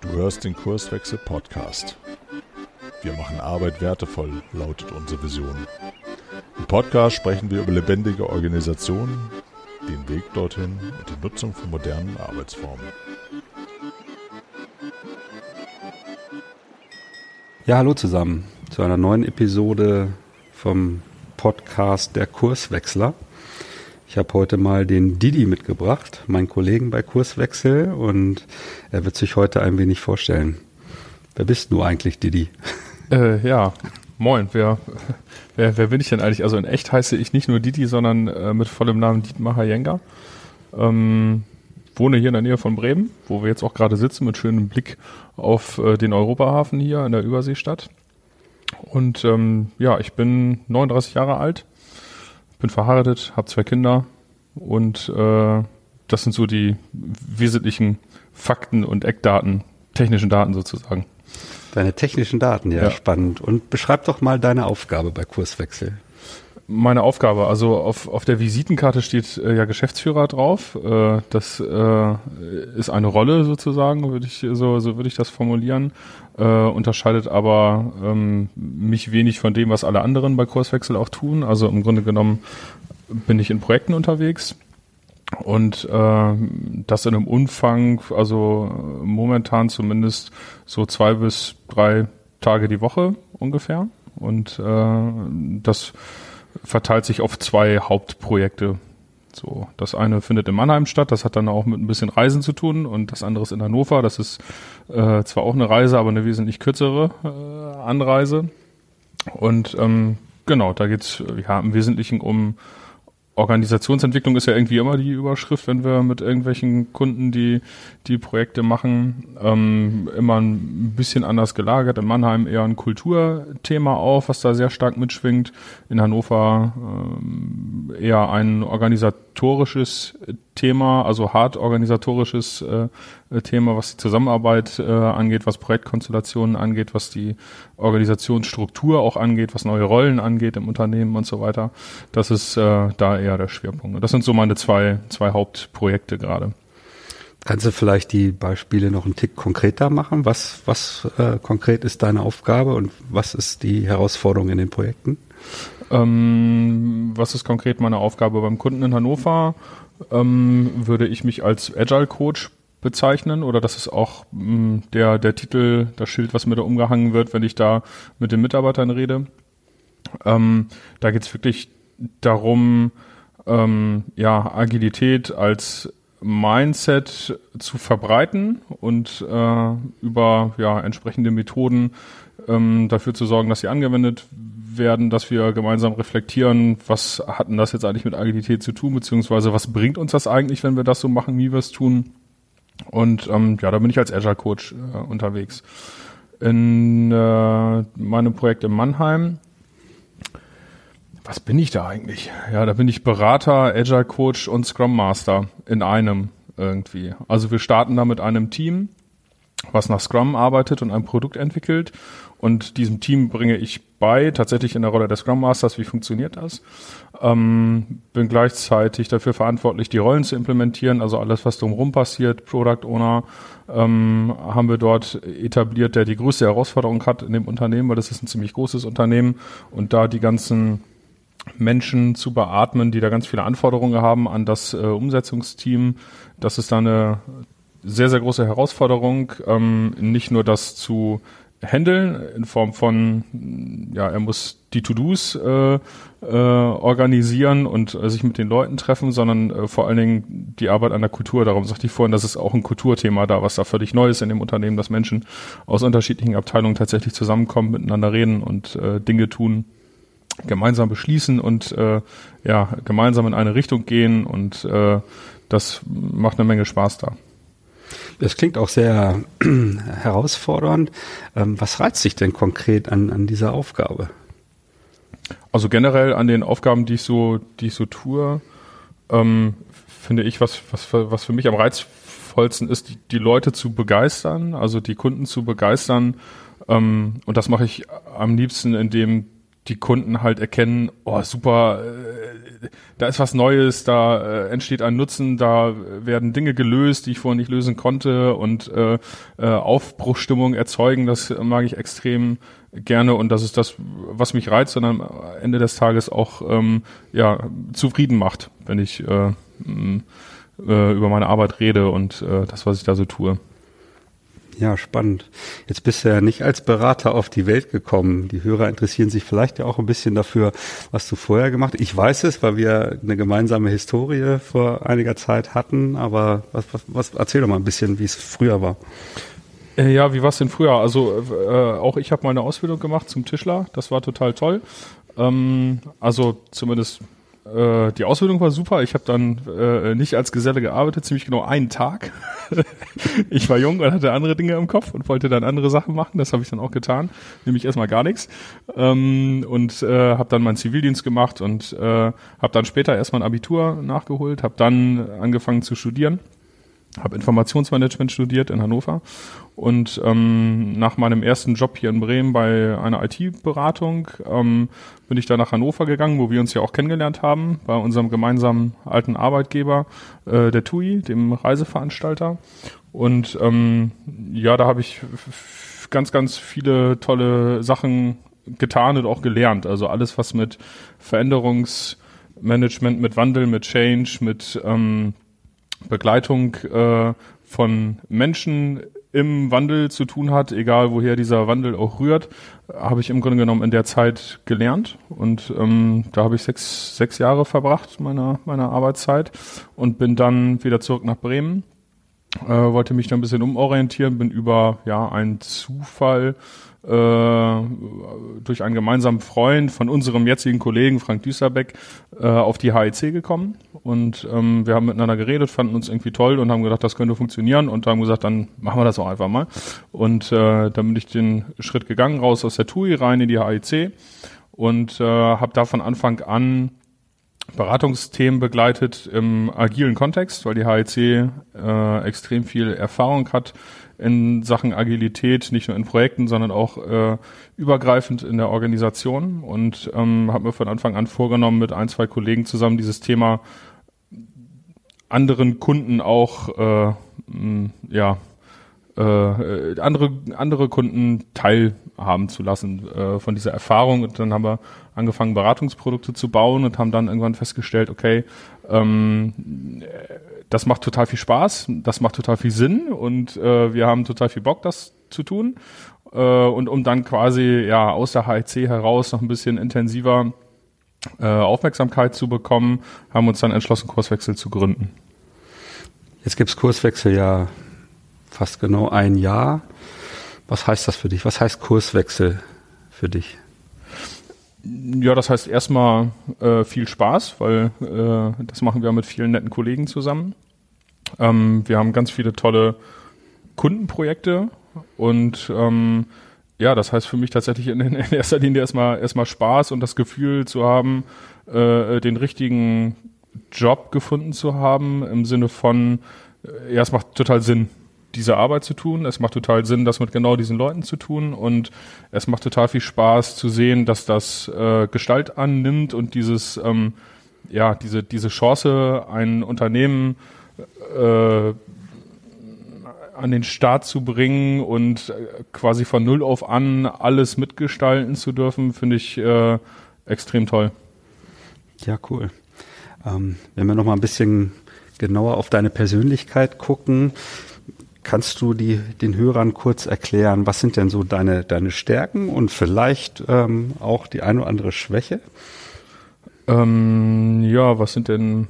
Du hörst den Kurswechsel Podcast. Wir machen Arbeit wertevoll, lautet unsere Vision. Im Podcast sprechen wir über lebendige Organisationen, den Weg dorthin und die Nutzung von modernen Arbeitsformen. Ja, hallo zusammen zu einer neuen Episode vom Podcast Der Kurswechsler. Ich habe heute mal den Didi mitgebracht, meinen Kollegen bei Kurswechsel, und er wird sich heute ein wenig vorstellen. Wer bist du eigentlich, Didi? Äh, ja, moin. Wer, wer, wer bin ich denn eigentlich? Also in echt heiße ich nicht nur Didi, sondern äh, mit vollem Namen Dietmar Jenga. Ähm, wohne hier in der Nähe von Bremen, wo wir jetzt auch gerade sitzen, mit schönem Blick auf äh, den Europahafen hier in der Überseestadt. Und ähm, ja, ich bin 39 Jahre alt, bin verheiratet, habe zwei Kinder und äh, das sind so die wesentlichen Fakten und Eckdaten, technischen Daten sozusagen. Deine technischen Daten, ja, ja. spannend. Und beschreib doch mal deine Aufgabe bei Kurswechsel meine Aufgabe. Also auf, auf der Visitenkarte steht äh, ja Geschäftsführer drauf. Äh, das äh, ist eine Rolle sozusagen, würde ich so so würde ich das formulieren. Äh, unterscheidet aber ähm, mich wenig von dem, was alle anderen bei Kurswechsel auch tun. Also im Grunde genommen bin ich in Projekten unterwegs und äh, das in einem Umfang, also momentan zumindest so zwei bis drei Tage die Woche ungefähr. Und äh, das verteilt sich auf zwei Hauptprojekte. So, das eine findet in Mannheim statt, das hat dann auch mit ein bisschen Reisen zu tun und das andere ist in Hannover. Das ist äh, zwar auch eine Reise, aber eine wesentlich kürzere äh, Anreise. Und ähm, genau, da geht's ja im Wesentlichen um Organisationsentwicklung ist ja irgendwie immer die Überschrift, wenn wir mit irgendwelchen Kunden die, die Projekte machen. Ähm, immer ein bisschen anders gelagert. In Mannheim eher ein Kulturthema auf, was da sehr stark mitschwingt. In Hannover ähm, eher ein organisatorisches Thema, also hart organisatorisches äh, äh, Thema, was die Zusammenarbeit äh, angeht, was Projektkonstellationen angeht, was die Organisationsstruktur auch angeht, was neue Rollen angeht im Unternehmen und so weiter. Das ist äh, da eher der Schwerpunkt. Das sind so meine zwei, zwei Hauptprojekte gerade. Kannst du vielleicht die Beispiele noch einen Tick konkreter machen? Was, was äh, konkret ist deine Aufgabe und was ist die Herausforderung in den Projekten? Ähm, was ist konkret meine Aufgabe beim Kunden in Hannover? Ähm, würde ich mich als Agile Coach bezeichnen oder das ist auch mh, mm, der, der Titel, das Schild, was mir da umgehangen wird, wenn ich da mit den Mitarbeitern rede. Ähm, da geht es wirklich darum, ähm, ja, Agilität als Mindset zu verbreiten und äh, über ja, entsprechende Methoden ähm, dafür zu sorgen, dass sie angewendet werden, dass wir gemeinsam reflektieren, was hat denn das jetzt eigentlich mit Agilität zu tun, beziehungsweise was bringt uns das eigentlich, wenn wir das so machen, wie wir es tun und ähm, ja, da bin ich als Agile Coach äh, unterwegs. In äh, meinem Projekt in Mannheim. Was bin ich da eigentlich? Ja, da bin ich Berater, Agile Coach und Scrum Master in einem irgendwie. Also wir starten da mit einem Team, was nach Scrum arbeitet und ein Produkt entwickelt. Und diesem Team bringe ich bei, tatsächlich in der Rolle des Scrum Masters, wie funktioniert das. Ähm, bin gleichzeitig dafür verantwortlich, die Rollen zu implementieren, also alles, was drumherum passiert, Product Owner, ähm, haben wir dort etabliert, der die größte Herausforderung hat in dem Unternehmen, weil das ist ein ziemlich großes Unternehmen und da die ganzen Menschen zu beatmen, die da ganz viele Anforderungen haben an das äh, Umsetzungsteam. Das ist da eine sehr, sehr große Herausforderung, ähm, nicht nur das zu handeln in Form von, ja, er muss die To-Dos äh, äh, organisieren und äh, sich mit den Leuten treffen, sondern äh, vor allen Dingen die Arbeit an der Kultur. Darum sagte ich vorhin, dass es auch ein Kulturthema da, was da völlig neu ist in dem Unternehmen, dass Menschen aus unterschiedlichen Abteilungen tatsächlich zusammenkommen, miteinander reden und äh, Dinge tun, gemeinsam beschließen und äh, ja, gemeinsam in eine Richtung gehen und äh, das macht eine Menge Spaß da. Das klingt auch sehr herausfordernd. Ähm, was reizt sich denn konkret an, an dieser Aufgabe? Also generell an den Aufgaben, die ich so, die ich so tue, ähm, finde ich, was, was, was für mich am reizvollsten ist, die, die Leute zu begeistern, also die Kunden zu begeistern. Ähm, und das mache ich am liebsten, indem die Kunden halt erkennen, oh super, äh, da ist was Neues, da äh, entsteht ein Nutzen, da werden Dinge gelöst, die ich vorher nicht lösen konnte und äh, äh, Aufbruchstimmung erzeugen, das mag ich extrem gerne und das ist das, was mich reizt und am Ende des Tages auch ähm, ja zufrieden macht, wenn ich äh, äh, über meine Arbeit rede und äh, das, was ich da so tue. Ja, spannend. Jetzt bist du ja nicht als Berater auf die Welt gekommen. Die Hörer interessieren sich vielleicht ja auch ein bisschen dafür, was du vorher gemacht hast. Ich weiß es, weil wir eine gemeinsame Historie vor einiger Zeit hatten, aber was, was, was erzähl doch mal ein bisschen, wie es früher war. Äh, ja, wie war es denn früher? Also äh, auch ich habe mal eine Ausbildung gemacht zum Tischler. Das war total toll. Ähm, also zumindest äh, die Ausbildung war super. Ich habe dann äh, nicht als Geselle gearbeitet, ziemlich genau einen Tag. ich war jung und hatte andere Dinge im Kopf und wollte dann andere Sachen machen. Das habe ich dann auch getan, nämlich erstmal gar nichts. Ähm, und äh, habe dann meinen Zivildienst gemacht und äh, habe dann später erstmal ein Abitur nachgeholt, habe dann angefangen zu studieren habe Informationsmanagement studiert in Hannover und ähm, nach meinem ersten Job hier in Bremen bei einer IT-Beratung ähm, bin ich da nach Hannover gegangen, wo wir uns ja auch kennengelernt haben, bei unserem gemeinsamen alten Arbeitgeber, äh, der TUI, dem Reiseveranstalter. Und ähm, ja, da habe ich ganz, ganz viele tolle Sachen getan und auch gelernt. Also alles, was mit Veränderungsmanagement, mit Wandel, mit Change, mit ähm, Begleitung äh, von Menschen im Wandel zu tun hat, egal woher dieser Wandel auch rührt, habe ich im Grunde genommen in der Zeit gelernt. Und ähm, da habe ich sechs, sechs Jahre verbracht meiner, meiner Arbeitszeit und bin dann wieder zurück nach Bremen, äh, wollte mich dann ein bisschen umorientieren, bin über ja einen Zufall durch einen gemeinsamen Freund von unserem jetzigen Kollegen Frank Düsterbeck äh, auf die HEC gekommen und ähm, wir haben miteinander geredet, fanden uns irgendwie toll und haben gedacht, das könnte funktionieren und haben gesagt, dann machen wir das auch einfach mal. Und äh, dann bin ich den Schritt gegangen, raus aus der TUI rein in die HEC und äh, habe da von Anfang an Beratungsthemen begleitet im agilen Kontext, weil die HEC äh, extrem viel Erfahrung hat in Sachen Agilität, nicht nur in Projekten, sondern auch äh, übergreifend in der Organisation. Und ähm, habe mir von Anfang an vorgenommen, mit ein, zwei Kollegen zusammen dieses Thema anderen Kunden auch äh, mh, ja äh, andere andere Kunden teilhaben zu lassen äh, von dieser Erfahrung. Und dann haben wir angefangen Beratungsprodukte zu bauen und haben dann irgendwann festgestellt okay ähm, das macht total viel Spaß, das macht total viel Sinn und äh, wir haben total viel Bock, das zu tun. Äh, und um dann quasi ja aus der HEC heraus noch ein bisschen intensiver äh, Aufmerksamkeit zu bekommen, haben uns dann entschlossen, Kurswechsel zu gründen. Jetzt gibt's Kurswechsel ja fast genau ein Jahr. Was heißt das für dich? Was heißt Kurswechsel für dich? Ja, das heißt erstmal äh, viel Spaß, weil äh, das machen wir mit vielen netten Kollegen zusammen. Ähm, wir haben ganz viele tolle Kundenprojekte und ähm, ja, das heißt für mich tatsächlich in, in erster Linie erstmal erstmal Spaß und das Gefühl zu haben, äh, den richtigen Job gefunden zu haben im Sinne von, äh, ja, es macht total Sinn, diese Arbeit zu tun. Es macht total Sinn, das mit genau diesen Leuten zu tun. Und es macht total viel Spaß zu sehen, dass das äh, Gestalt annimmt und dieses, ähm, ja, diese, diese Chance, ein Unternehmen äh, an den Start zu bringen und äh, quasi von null auf an alles mitgestalten zu dürfen, finde ich äh, extrem toll. Ja, cool. Ähm, wenn wir noch mal ein bisschen genauer auf deine Persönlichkeit gucken, Kannst du die, den Hörern kurz erklären, was sind denn so deine, deine Stärken und vielleicht ähm, auch die eine oder andere Schwäche? Ähm, ja, was sind denn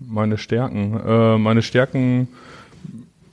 meine Stärken? Äh, meine Stärken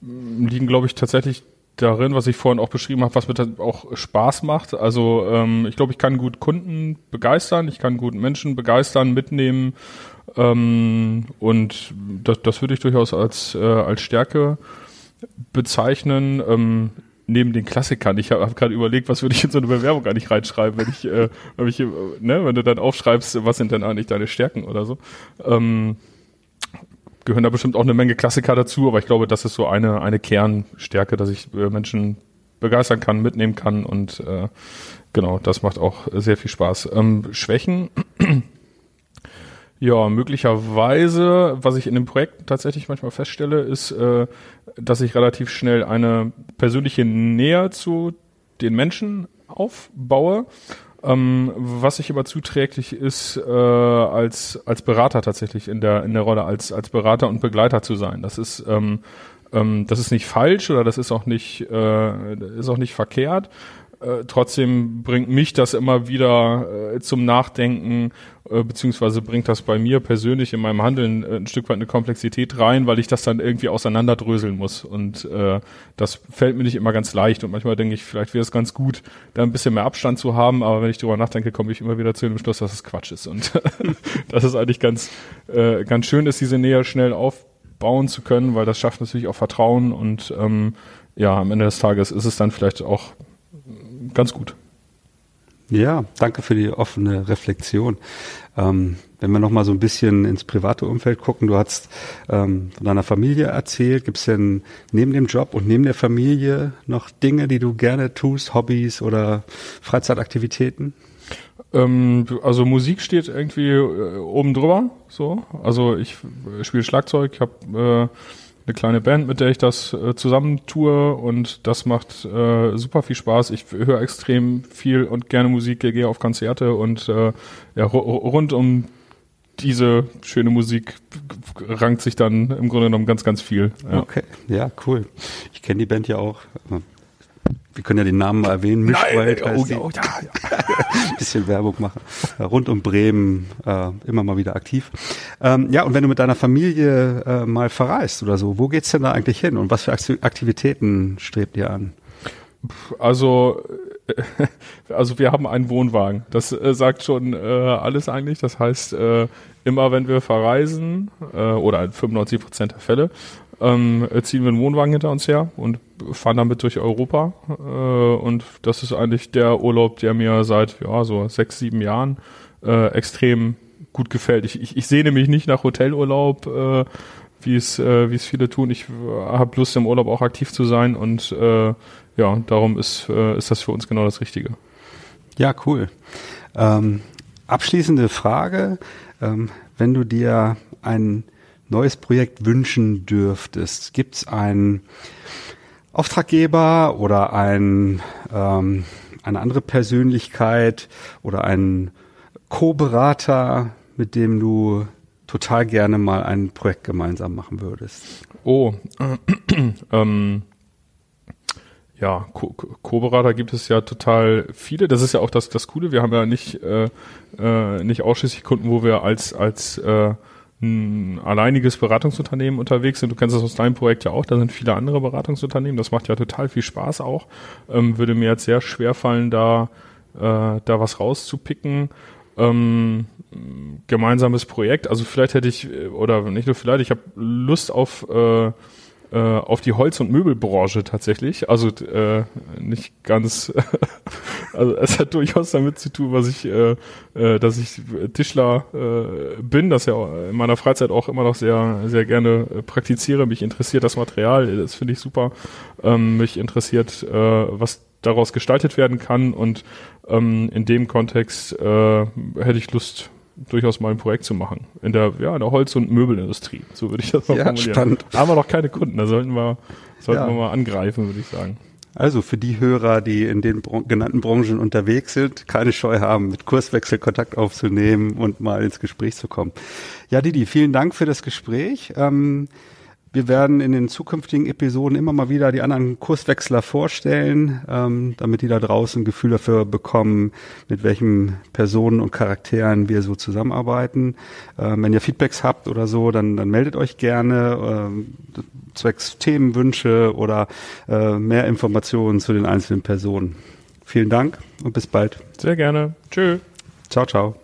liegen, glaube ich, tatsächlich darin, was ich vorhin auch beschrieben habe, was mir auch Spaß macht. Also ähm, ich glaube, ich kann gut Kunden begeistern, ich kann gut Menschen begeistern, mitnehmen ähm, und das, das würde ich durchaus als, äh, als Stärke bezeichnen. Ähm, neben den Klassikern. Ich habe hab gerade überlegt, was würde ich in so eine Bewerbung eigentlich reinschreiben, wenn ich, äh, wenn, ich ne, wenn du dann aufschreibst, was sind denn eigentlich deine Stärken oder so. Ähm, gehören da bestimmt auch eine Menge Klassiker dazu, aber ich glaube, das ist so eine, eine Kernstärke, dass ich äh, Menschen begeistern kann, mitnehmen kann und äh, genau, das macht auch sehr viel Spaß. Ähm, Schwächen, ja, möglicherweise, was ich in dem Projekt tatsächlich manchmal feststelle, ist, äh, dass ich relativ schnell eine persönliche Nähe zu den Menschen aufbaue. Ähm, was sich aber zuträglich ist, äh, als, als Berater tatsächlich in der, in der Rolle, als, als Berater und Begleiter zu sein. Das ist, ähm, ähm, das ist nicht falsch oder das ist auch nicht, äh, ist auch nicht verkehrt. Äh, trotzdem bringt mich das immer wieder äh, zum Nachdenken, äh, beziehungsweise bringt das bei mir persönlich in meinem Handeln äh, ein Stück weit eine Komplexität rein, weil ich das dann irgendwie auseinanderdröseln muss. Und äh, das fällt mir nicht immer ganz leicht. Und manchmal denke ich, vielleicht wäre es ganz gut, da ein bisschen mehr Abstand zu haben. Aber wenn ich darüber nachdenke, komme ich immer wieder zu dem Schluss, dass es Quatsch ist. Und das ist eigentlich ganz, äh, ganz schön, ist diese Nähe schnell aufbauen zu können, weil das schafft natürlich auch Vertrauen und ähm, ja, am Ende des Tages ist es dann vielleicht auch ganz gut. Ja, danke für die offene Reflexion. Ähm, wenn wir nochmal so ein bisschen ins private Umfeld gucken, du hast ähm, von deiner Familie erzählt. Gibt es denn neben dem Job und neben der Familie noch Dinge, die du gerne tust, Hobbys oder Freizeitaktivitäten? Ähm, also Musik steht irgendwie äh, oben drüber. So, also ich äh, spiele Schlagzeug, ich habe äh, eine kleine Band, mit der ich das äh, zusammen tue und das macht äh, super viel Spaß. Ich höre extrem viel und gerne Musik, gehe auf Konzerte und äh, ja, rund um diese schöne Musik rankt sich dann im Grunde genommen ganz, ganz viel. Ja. Okay, ja, cool. Ich kenne die Band ja auch wir können ja den Namen mal erwähnen, Mischwald Nein, heißt oh, oh, ja, ja. bisschen Werbung machen. Äh, rund um Bremen äh, immer mal wieder aktiv. Ähm, ja, und wenn du mit deiner Familie äh, mal verreist oder so, wo geht's denn da eigentlich hin und was für Aktivitäten strebt ihr an? Also also wir haben einen Wohnwagen. Das äh, sagt schon äh, alles eigentlich. Das heißt, äh, immer wenn wir verreisen, äh, oder 95 Prozent der Fälle, ähm, ziehen wir einen Wohnwagen hinter uns her und fahren damit durch Europa. Äh, und das ist eigentlich der Urlaub, der mir seit ja, so sechs, sieben Jahren äh, extrem gut gefällt. Ich, ich, ich sehne mich nicht nach Hotelurlaub, äh, wie es äh, wie es viele tun. Ich äh, habe Lust im Urlaub auch aktiv zu sein und äh, ja, darum ist äh, ist das für uns genau das Richtige. Ja, cool. Ähm, abschließende Frage: ähm, Wenn du dir ein neues Projekt wünschen dürftest, gibt es einen Auftraggeber oder ein, ähm, eine andere Persönlichkeit oder einen Co-Berater, mit dem du total gerne mal ein Projekt gemeinsam machen würdest? Oh, äh, ähm, ja, Co-Berater gibt es ja total viele. Das ist ja auch das, das Coole. Wir haben ja nicht, äh, äh, nicht ausschließlich Kunden, wo wir als, als äh, ein alleiniges Beratungsunternehmen unterwegs sind. Du kennst das aus deinem Projekt ja auch, da sind viele andere Beratungsunternehmen. Das macht ja total viel Spaß auch. Ähm, würde mir jetzt sehr schwer fallen, da, äh, da was rauszupicken. Ähm, gemeinsames Projekt. Also vielleicht hätte ich, oder nicht nur vielleicht, ich habe Lust auf äh, äh, auf die Holz- und Möbelbranche tatsächlich. Also äh, nicht ganz, also es hat durchaus damit zu tun, was ich, äh, äh, dass ich Tischler äh, bin, das ja in meiner Freizeit auch immer noch sehr, sehr gerne äh, praktiziere. Mich interessiert das Material, das finde ich super. Ähm, mich interessiert, äh, was daraus gestaltet werden kann und ähm, in dem Kontext äh, hätte ich Lust, durchaus mal ein Projekt zu machen. In der, ja, in der Holz- und Möbelindustrie. So würde ich das mal ja, formulieren. Spannend. Da haben wir noch keine Kunden, da sollten wir, sollten ja. wir mal angreifen, würde ich sagen. Also für die Hörer, die in den Bron genannten Branchen unterwegs sind, keine Scheu haben, mit Kurswechsel Kontakt aufzunehmen und mal ins Gespräch zu kommen. Ja, Didi, vielen Dank für das Gespräch. Ähm, wir werden in den zukünftigen Episoden immer mal wieder die anderen Kurswechsler vorstellen, ähm, damit die da draußen ein Gefühl dafür bekommen, mit welchen Personen und Charakteren wir so zusammenarbeiten. Ähm, wenn ihr Feedbacks habt oder so, dann, dann meldet euch gerne. Ähm, zwecks Themenwünsche oder äh, mehr Informationen zu den einzelnen Personen. Vielen Dank und bis bald. Sehr gerne. Tschö. Ciao, ciao.